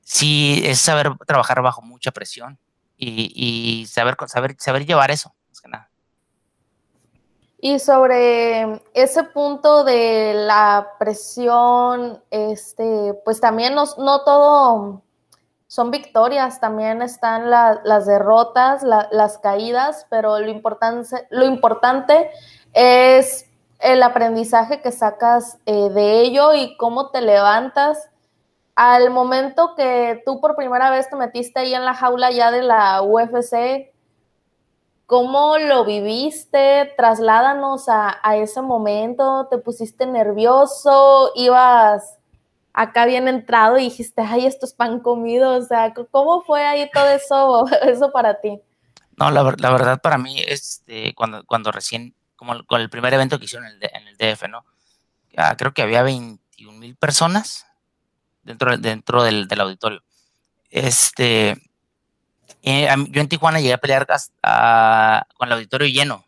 sí, es saber trabajar bajo mucha presión y, y saber, saber, saber llevar eso, más que nada. Y sobre ese punto de la presión, este, pues también no, no todo son victorias, también están las derrotas, las caídas, pero lo importante, lo importante es el aprendizaje que sacas eh, de ello y cómo te levantas al momento que tú por primera vez te metiste ahí en la jaula ya de la UFC, ¿Cómo lo viviste? Trasládanos a, ese momento. ¿Te pusiste nervioso? ¿Ibas acá bien entrado y dijiste, ay, esto es pan comido? O sea, ¿cómo fue ahí todo eso, eso para ti? No, la, verdad para mí, este, cuando, cuando recién, como con el primer evento que hicieron en el, en el DF, ¿no? Ah, creo que había 21 mil personas dentro, dentro del, auditorio. Este, eh, yo en Tijuana llegué a pelear con el auditorio lleno,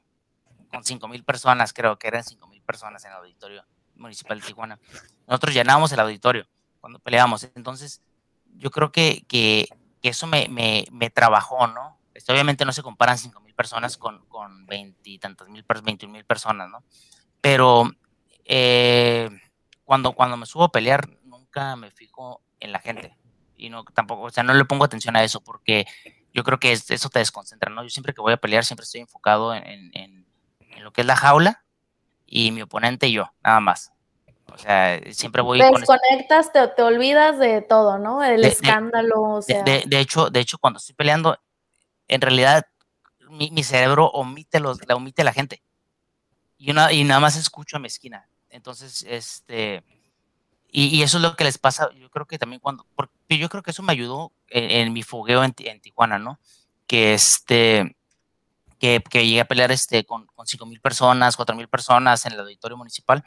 con 5 mil personas, creo que eran 5 mil personas en el auditorio municipal de Tijuana. Nosotros llenábamos el auditorio cuando peleábamos. Entonces, yo creo que, que, eso me, me, me, trabajó, ¿no? Este, obviamente no se comparan 5 mil personas con, con 20 y tantas mil, 21 mil personas, ¿no? Pero eh, cuando, cuando me subo a pelear, nunca me fijo en la gente. Y no tampoco, o sea, no le pongo atención a eso porque yo creo que eso te desconcentra, ¿no? Yo siempre que voy a pelear siempre estoy enfocado en, en, lo que es la jaula y mi oponente y yo, nada más. O sea, siempre voy... Te desconectas, te, te, olvidas de todo, ¿no? El escándalo, o sea... De, hecho, de hecho, cuando estoy peleando, en realidad mi, mi cerebro omite, los, la omite la gente. Y, una, y nada más escucho a mi esquina. Entonces, este y, eso es lo que les pasa, yo creo que también cuando, porque yo creo que eso me ayudó en, mi fogueo en, Tijuana, ¿no? Que este, que, que llegué a pelear este, con, con 5 mil personas, 4 mil personas en el auditorio municipal.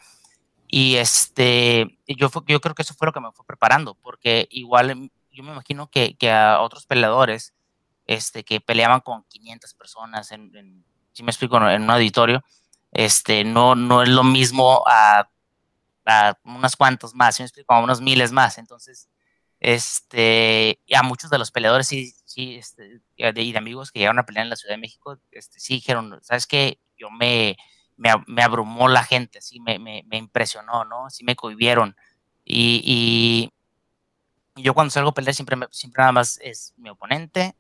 Y este, yo, yo creo que eso fue lo que me fue preparando, porque igual yo me imagino que, que a otros peleadores, este, que peleaban con 500 personas, en, si me explico, en un auditorio, este, no, no es lo mismo a a unos cuantos más, si me explico, a unos miles más. Entonces, este, a muchos de los peleadores este, y de amigos que llegaron a pelear en la Ciudad de México, este, sí dijeron, ¿sabes qué? Yo me, abrumó la gente, sí, me, impresionó, ¿no? Sí me cohibieron. Y, yo cuando salgo a pelear siempre, siempre nada más es mi oponente,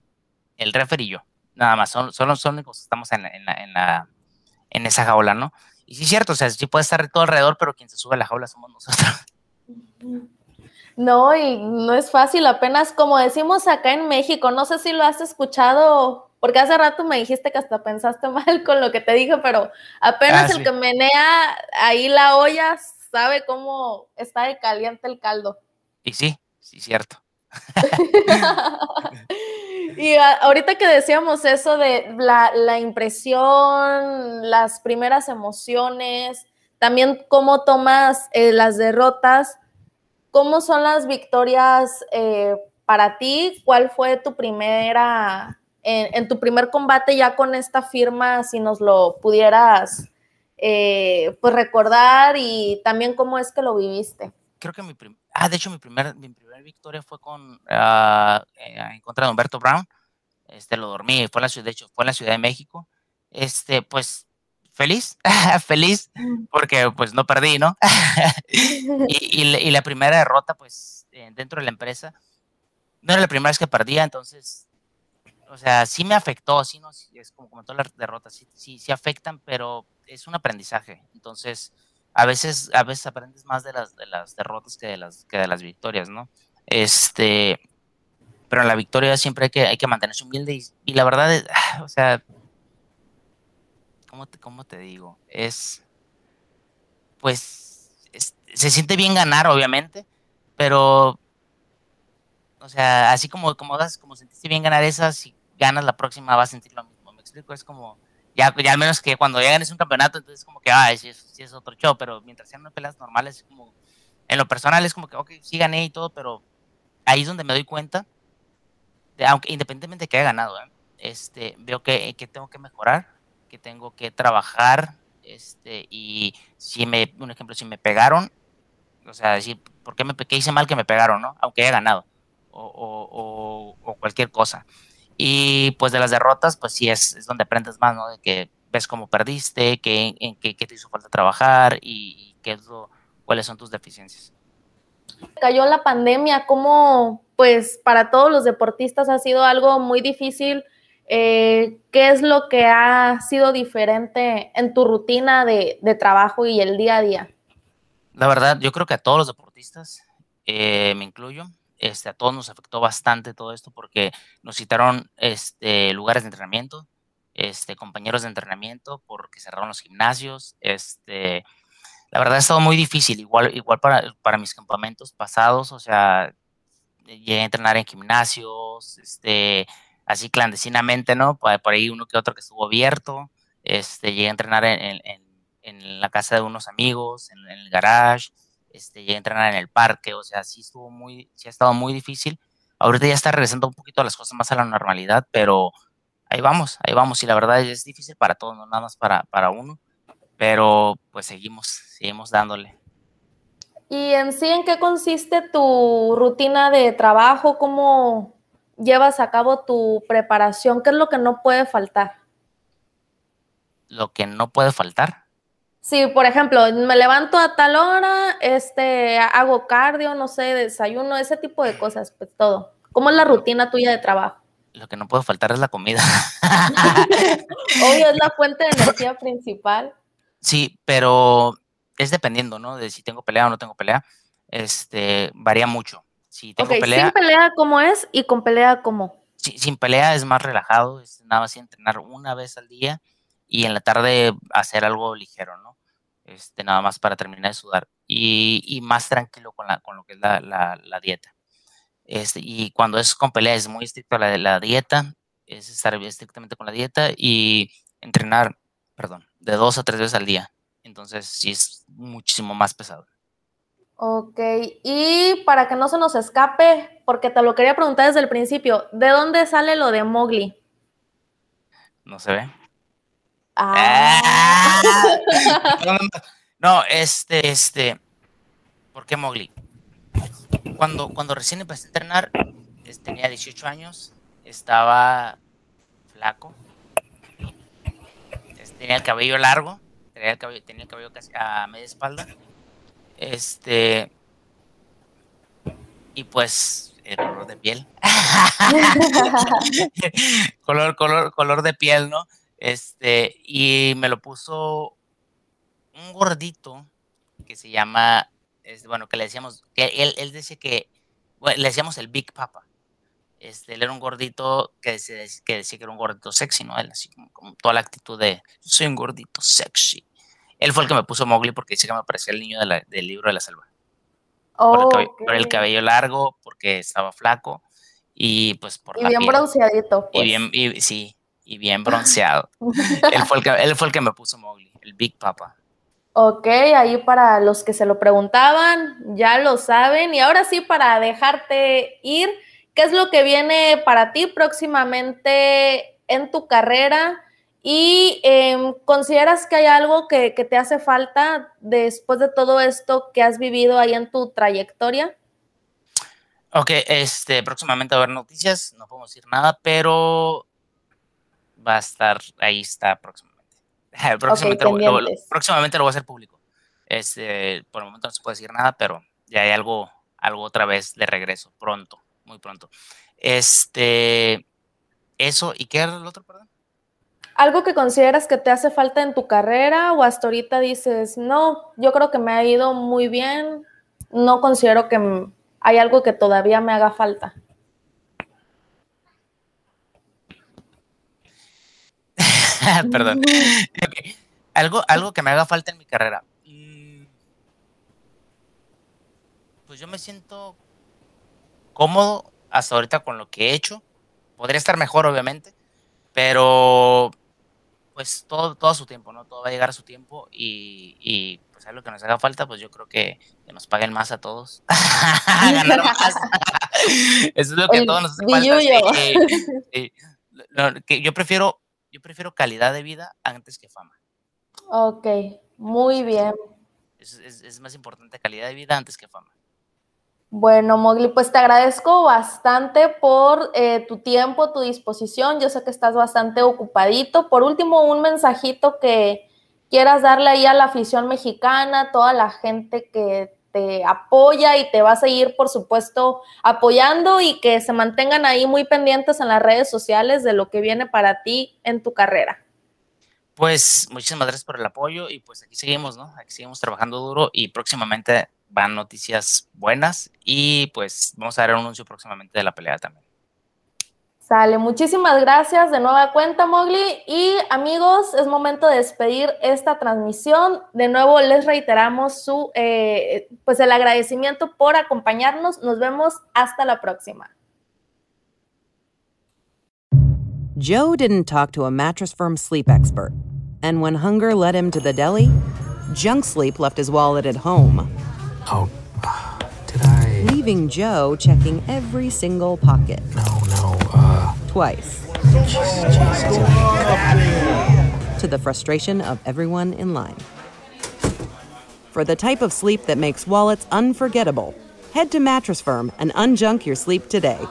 el referee y yo. Nada más, son, son los únicos que estamos en esa jaula, ¿no? Y sí es cierto, o sea, sí puede estar todo alrededor, pero quien se sube a la jaula somos nosotros. No, y no es fácil, apenas como decimos acá en México, no sé si lo has escuchado, porque hace rato me dijiste que hasta pensaste mal con lo que te dije, pero apenas Ah, el sí. que menea ahí la olla sabe cómo está de caliente el caldo. Y sí, sí, cierto. y ahorita que decíamos eso de la, la impresión, las primeras emociones, también cómo tomas eh, las derrotas, ¿cómo son las victorias eh, para ti? ¿Cuál fue tu primera, en, en tu primer combate ya con esta firma, si nos lo pudieras eh, pues recordar y también cómo es que lo viviste? Creo que mi ah, de hecho mi primer, mi primera victoria fue con eh, en contra de Humberto Brown. Este lo dormí, fue la de hecho, fue en la Ciudad de México. Este, pues feliz, feliz, porque pues no perdí, ¿no? y, y la- y la primera derrota, pues, eh, dentro de la empresa, no era la primera vez que perdía, entonces, o sea, sí me afectó, sí, no, es como, todas las derrotas, sí, sí, sí afectan, pero es un aprendizaje. Entonces, a veces, a veces aprendes más de las, de las derrotas que de las, que de las victorias, ¿no? Este, pero en la victoria siempre hay que, hay que mantenerse humilde y, y la verdad, es, o sea, ¿cómo te, digo? Es, pues, es- se siente bien ganar, obviamente, pero, o sea, así como, como, das, como sentiste bien ganar esa, si ganas la próxima vas a sentir lo mismo, ¿me explico? Es como, ya, ya al menos que cuando ya ganes un campeonato, entonces como que, ay, sí, es, sí es otro show, pero mientras sean peleas normales, como, en lo personal es como que, ok, sí gané y todo, pero ahí es donde me doy cuenta, de, aunque independientemente de que haya ganado, ¿eh? este, veo que tengo que mejorar, que tengo que trabajar, este, y si me, un ejemplo, si me pegaron, o sea, decir, ¿por qué, me, qué hice mal que me pegaron, no? Aunque haya ganado, o, o, o, o cualquier cosa. Y pues de las derrotas, pues sí es, es donde aprendes más, ¿no? De que ves cómo perdiste, qué, en qué, qué te hizo falta trabajar y, y qué es lo, cuáles son tus deficiencias. cayó la pandemia, cómo pues para todos los deportistas ha sido algo muy difícil. Eh, ¿Qué es lo que ha sido diferente en tu rutina de, trabajo y el día a día? La verdad, yo creo que a todos los deportistas, eh, me incluyo, este, a todos nos afectó bastante todo esto porque nos citaron este, lugares de entrenamiento, este, compañeros de entrenamiento, porque cerraron los gimnasios. Este, la verdad ha estado muy difícil, igual, igual para, para mis campamentos pasados, o sea, llegué a entrenar en gimnasios, este, así clandestinamente, ¿no? Por, ahí uno que otro que estuvo abierto, este, llegué a entrenar en, en, en en la casa de unos amigos, en, en, el garage, este, llegué a entrenar en el parque, o sea, sí estuvo muy, sí ha estado muy difícil. Ahorita ya está regresando un poquito las cosas más a la normalidad, pero ahí vamos, ahí vamos, y la verdad es difícil para todos, no nada más para, para uno, pero pues seguimos, seguimos dándole. ¿Y en sí en qué consiste tu rutina de trabajo? ¿Cómo llevas a cabo tu preparación? ¿Qué es lo que no puede faltar? Lo que no puede faltar. Sí, por ejemplo, me levanto a tal hora, este, hago cardio, no sé, desayuno, ese tipo de cosas, pues todo. ¿Cómo es la rutina tuya de trabajo? Lo que no puede faltar es la comida. Obvio, es la fuente de energía principal. Sí, pero es dependiendo, ¿no? De si tengo pelea o no tengo pelea. Este, varía mucho. Si tengo okay, pelea. Sin pelea, ¿cómo es? Y con pelea, ¿cómo? Si, sin pelea es más relajado, es nada más entrenar una vez al día y en la tarde hacer algo ligero, ¿no? Este, nada más para terminar de sudar. Y, y más tranquilo con, la, con lo que es la, la, la dieta. Este, y cuando es con pelea es muy estricto la, la dieta, es estar estrictamente con la dieta y entrenar, perdón, de dos a tres veces al día. Entonces sí es muchísimo más pesado. Ok, y para que no se nos escape, porque te lo quería preguntar desde el principio, ¿de dónde sale lo de Mowgli? No se ve. Ah. no, este, este, ¿por qué Mowgli? Cuando, cuando recién empecé a entrenar, tenía 18 años, estaba flaco, tenía el cabello largo, tenía el cabello, tenía el cabello casi a media espalda, este, y pues el color de piel. color, color, color de piel, ¿no? Este, y me lo puso un gordito que se llama, bueno, que le decíamos, que él, él decía que, le decíamos el Big Papa. Este, él era un gordito que decía, que decía que era un gordito sexy, ¿no? Él así como, toda la actitud de, soy un gordito sexy. Él fue el que me puso Mowgli porque dice que me parecía el niño del libro de la selva. por, el cabello, largo, porque estaba flaco y pues por y bien bronceadito. Y bien, y, sí, y bien bronceado. él, fue el que, él fue el que me puso Mowgli, el Big Papa. Ok, ahí para los que se lo preguntaban, ya lo saben. Y ahora sí, para dejarte ir, ¿qué es lo que viene para ti próximamente en tu carrera? ¿Y em, consideras que hay algo que, te hace falta después de todo esto que has vivido ahí en tu trayectoria? Ok, este, próximamente va a haber noticias, no podemos decir nada, pero va a estar, ahí está próximamente. próximamente, lo, próximamente lo voy a hacer público. Este, por el momento no se puede decir nada, pero ya hay algo, algo otra vez de regreso, pronto, muy pronto. Este, eso, ¿y qué era el otro, perdón? ¿Algo que consideras que te hace falta en tu carrera o hasta ahorita dices, no, yo creo que me ha ido muy bien, no considero que hay algo que todavía me haga falta? Perdón. algo, algo que me haga falta en mi carrera. Mm, pues yo me siento cómodo hasta ahorita con lo que he hecho. Podría estar mejor, obviamente, pero pues todo, todo a su tiempo, ¿no? Todo va a llegar a su tiempo y, y pues algo que nos haga falta, pues yo creo que, que nos paguen más a todos. Ganar más. Eso es lo que a todos nos hace falta. que yo prefiero, yo prefiero calidad de vida antes que fama. Ok, muy bien. Es, es, es más importante calidad de vida antes que fama. Bueno, Mogli, pues te agradezco bastante por eh, tu tiempo, tu disposición. Yo sé que estás bastante ocupadito. Por último, un mensajito que quieras darle ahí a la afición mexicana, toda la gente que te apoya y te va a seguir, por supuesto, apoyando y que se mantengan ahí muy pendientes en las redes sociales de lo que viene para ti en tu carrera. Pues muchísimas gracias por el apoyo y pues aquí seguimos, ¿no? Aquí seguimos trabajando duro y próximamente van noticias buenas y pues vamos a dar un anuncio próximamente de la pelea también. Sale, muchísimas gracias de nueva cuenta, Mowgli. Y amigos, es momento de despedir esta transmisión. De nuevo les reiteramos su, eh, pues el agradecimiento por acompañarnos. Nos vemos hasta la próxima. Joe didn't talk to a mattress firm sleep expert. And when hunger led him to the deli, junk sleep left his wallet at home. Oh, did I? Leaving Joe checking every single pocket. No, no, uh. Twice. To the frustration of everyone in line. For the type of sleep that makes wallets unforgettable, head to Mattress Firm and unjunk your sleep today.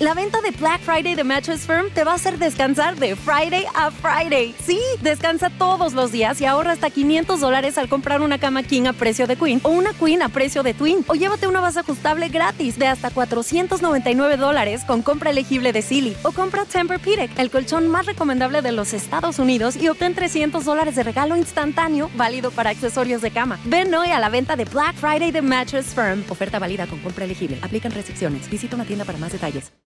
La venta de Black Friday de Mattress Firm te va a hacer descansar de Friday a Friday. Sí, descansa todos los días y ahorra hasta 500 dólares al comprar una cama King a precio de Queen o una Queen a precio de Twin. O llévate una base ajustable gratis de hasta 499 dólares con compra elegible de Silly. O compra Tempur-Pedic, el colchón más recomendable de los Estados Unidos y obtén 300 dólares de regalo instantáneo válido para accesorios de cama. Ven hoy a la venta de Black Friday de Mattress Firm. Oferta válida con compra elegible. Aplican restricciones. Visita una tienda para más detalles.